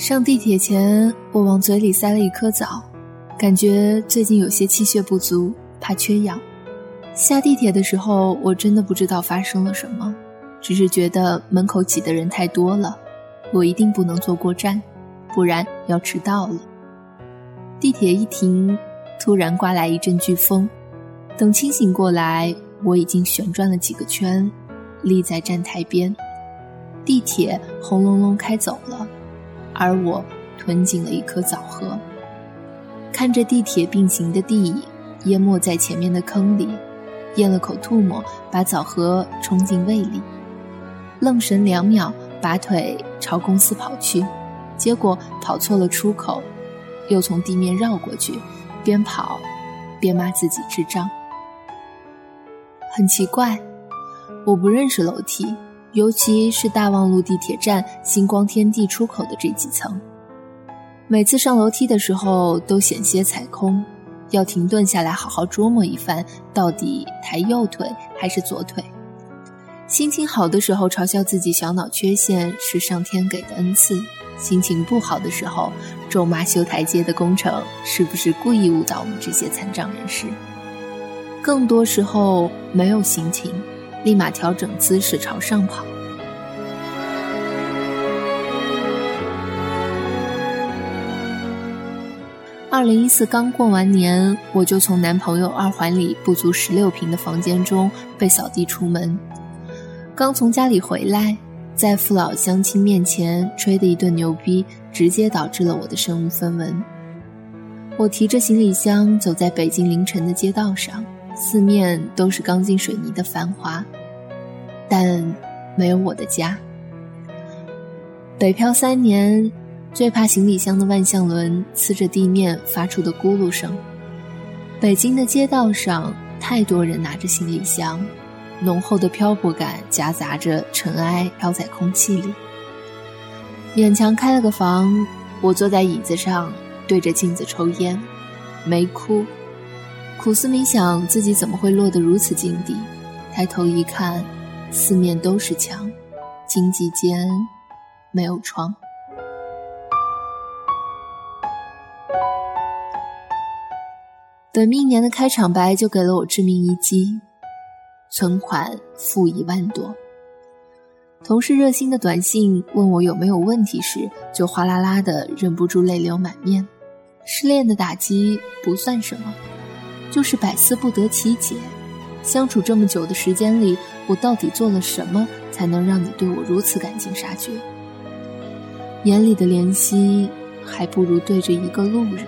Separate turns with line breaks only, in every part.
上地铁前，我往嘴里塞了一颗枣，感觉最近有些气血不足，怕缺氧。下地铁的时候，我真的不知道发生了什么，只是觉得门口挤的人太多了，我一定不能坐过站，不然要迟到了。地铁一停，突然刮来一阵飓风，等清醒过来，我已经旋转了几个圈，立在站台边。地铁轰隆隆开走了。而我吞进了一颗枣核，看着地铁并行的地淹没在前面的坑里，咽了口唾沫，把枣核冲进胃里，愣神两秒，拔腿朝公司跑去，结果跑错了出口，又从地面绕过去，边跑边骂自己智障。很奇怪，我不认识楼梯。尤其是大望路地铁站星光天地出口的这几层，每次上楼梯的时候都险些踩空，要停顿下来好好琢磨一番，到底抬右腿还是左腿。心情好的时候嘲笑自己小脑缺陷是上天给的恩赐，心情不好的时候咒骂修台阶的工程是不是故意误导我们这些残障人士。更多时候没有心情。立马调整姿势朝上跑。二零一四刚过完年，我就从男朋友二环里不足十六平的房间中被扫地出门。刚从家里回来，在父老乡亲面前吹的一顿牛逼，直接导致了我的身无分文。我提着行李箱走在北京凌晨的街道上。四面都是钢筋水泥的繁华，但没有我的家。北漂三年，最怕行李箱的万向轮呲着地面发出的咕噜声。北京的街道上，太多人拿着行李箱，浓厚的漂泊感夹杂着尘埃飘在空气里。勉强开了个房，我坐在椅子上，对着镜子抽烟，没哭。苦思冥想，自己怎么会落得如此境地？抬头一看，四面都是墙，荆棘间没有窗。本命年的开场白就给了我致命一击：存款负一万多。同事热心的短信问我有没有问题时，就哗啦啦的忍不住泪流满面。失恋的打击不算什么。就是百思不得其解，相处这么久的时间里，我到底做了什么，才能让你对我如此赶尽杀绝？眼里的怜惜，还不如对着一个路人。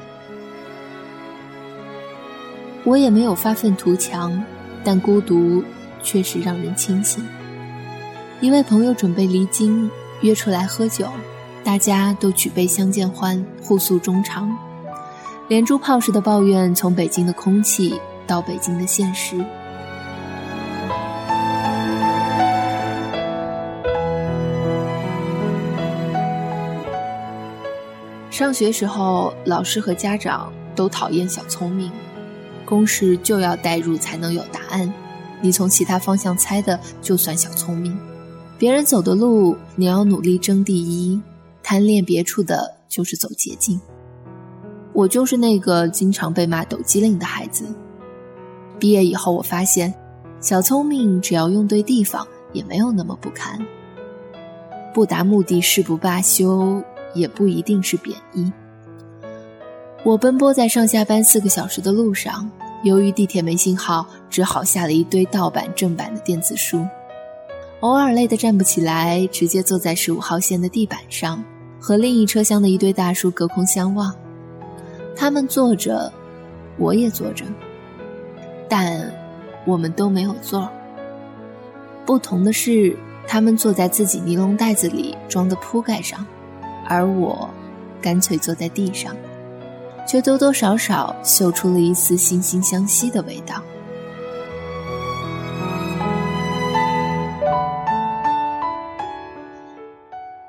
我也没有发愤图强，但孤独确实让人清醒。一位朋友准备离京，约出来喝酒，大家都举杯相见欢，互诉衷肠。连珠炮似的抱怨从北京的空气到北京的现实。上学时候，老师和家长都讨厌小聪明，公式就要代入才能有答案，你从其他方向猜的就算小聪明。别人走的路，你要努力争第一；贪恋别处的，就是走捷径。我就是那个经常被骂抖机灵的孩子。毕业以后，我发现，小聪明只要用对地方，也没有那么不堪。不达目的誓不罢休，也不一定是贬义。我奔波在上下班四个小时的路上，由于地铁没信号，只好下了一堆盗版正版的电子书。偶尔累得站不起来，直接坐在十五号线的地板上，和另一车厢的一堆大叔隔空相望。他们坐着，我也坐着，但我们都没有座。不同的是，他们坐在自己尼龙袋子里装的铺盖上，而我干脆坐在地上，却多多少少嗅出了一丝惺惺相惜的味道。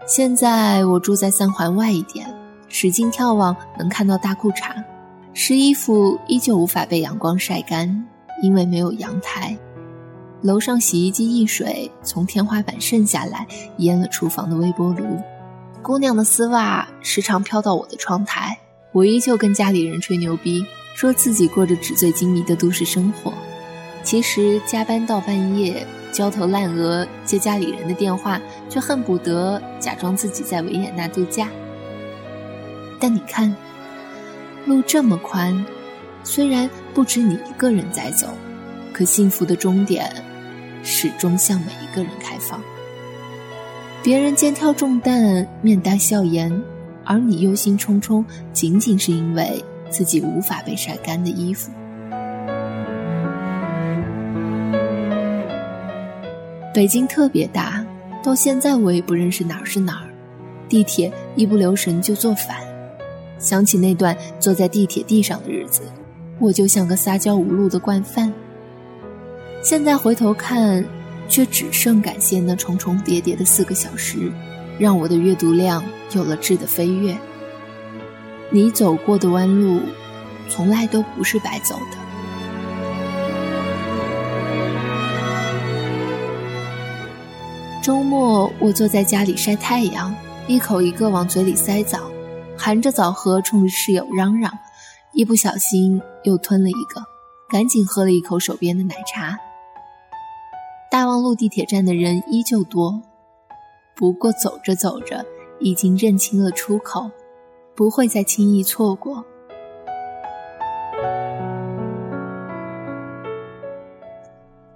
现在我住在三环外一点。使劲眺望，能看到大裤衩，湿衣服依旧无法被阳光晒干，因为没有阳台。楼上洗衣机溢水从天花板渗下来，淹了厨房的微波炉。姑娘的丝袜时常飘到我的窗台，我依旧跟家里人吹牛逼，说自己过着纸醉金迷的都市生活。其实加班到半夜，焦头烂额接家里人的电话，却恨不得假装自己在维也纳度假。但你看，路这么宽，虽然不止你一个人在走，可幸福的终点始终向每一个人开放。别人肩挑重担，面带笑颜，而你忧心忡忡，仅仅是因为自己无法被晒干的衣服。北京特别大，到现在我也不认识哪儿是哪儿。地铁一不留神就坐反，想起那段坐在地铁地上的日子，我就像个撒娇无路的惯犯。现在回头看，却只剩感谢那重重叠叠的四个小时，让我的阅读量有了质的飞跃。你走过的弯路，从来都不是白走的。周末，我坐在家里晒太阳，一口一个往嘴里塞枣，含着枣核冲着室友嚷嚷，一不小心又吞了一个，赶紧喝了一口手边的奶茶。大望路地铁站的人依旧多，不过走着走着，已经认清了出口，不会再轻易错过。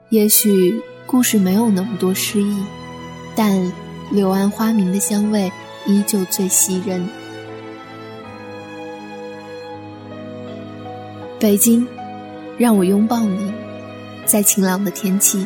也许故事没有那么多诗意。但柳暗花明的香味依旧最吸人。北京，让我拥抱你，在晴朗的天气。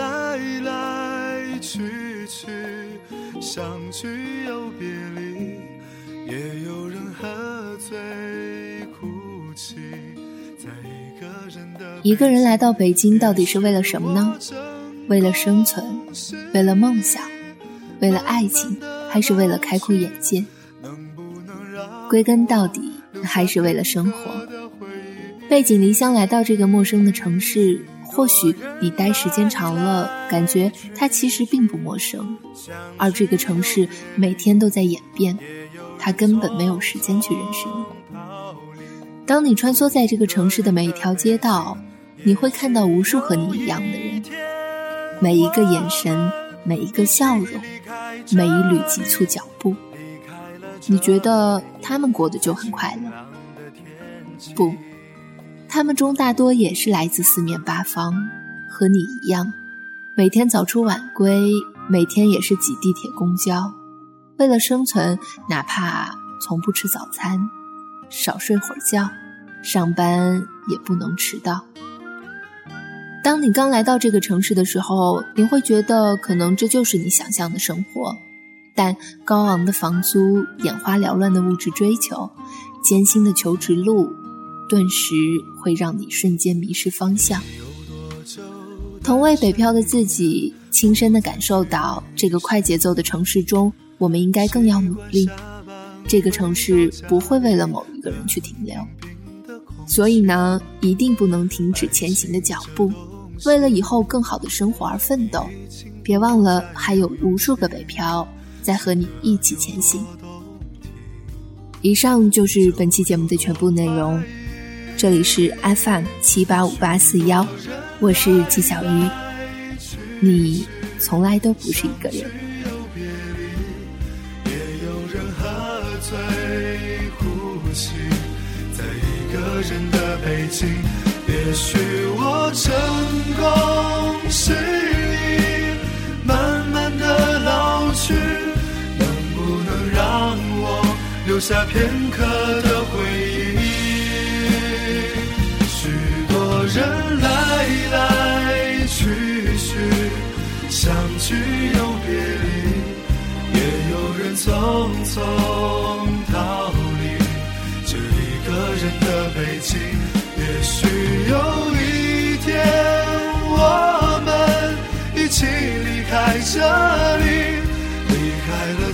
来来去去，相聚又别离，也有人喝醉哭泣。一个人的
一个人来到北京，到底是为了什么呢？为了生存，为了梦想，为了爱情，还是为了开阔眼界？归根到底，还是为了生活。背井离乡来到这个陌生的城市。或许你待时间长了，感觉它其实并不陌生，而这个城市每天都在演变，它根本没有时间去认识你。当你穿梭在这个城市的每一条街道，你会看到无数和你一样的人，每一个眼神，每一个笑容，每一缕急促脚步，你觉得他们过得就很快乐？不。他们中大多也是来自四面八方，和你一样，每天早出晚归，每天也是挤地铁公交，为了生存，哪怕从不吃早餐，少睡会儿觉，上班也不能迟到。当你刚来到这个城市的时候，你会觉得可能这就是你想象的生活，但高昂的房租、眼花缭乱的物质追求、艰辛的求职路。顿时会让你瞬间迷失方向。同为北漂的自己，亲身的感受到这个快节奏的城市中，我们应该更要努力。这个城市不会为了某一个人去停留，所以呢，一定不能停止前行的脚步，为了以后更好的生活而奋斗。别忘了，还有无数个北漂在和你一起前行。以上就是本期节目的全部内容。这里是 FM 七八五八四幺，我是纪小鱼。你从来都不是一个人。
在一个人的北京，也许我成功失意，慢慢的老去，能不能让我留下片刻的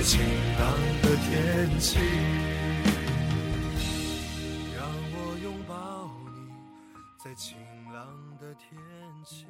在晴朗的天气。让我拥抱你在晴朗的天气。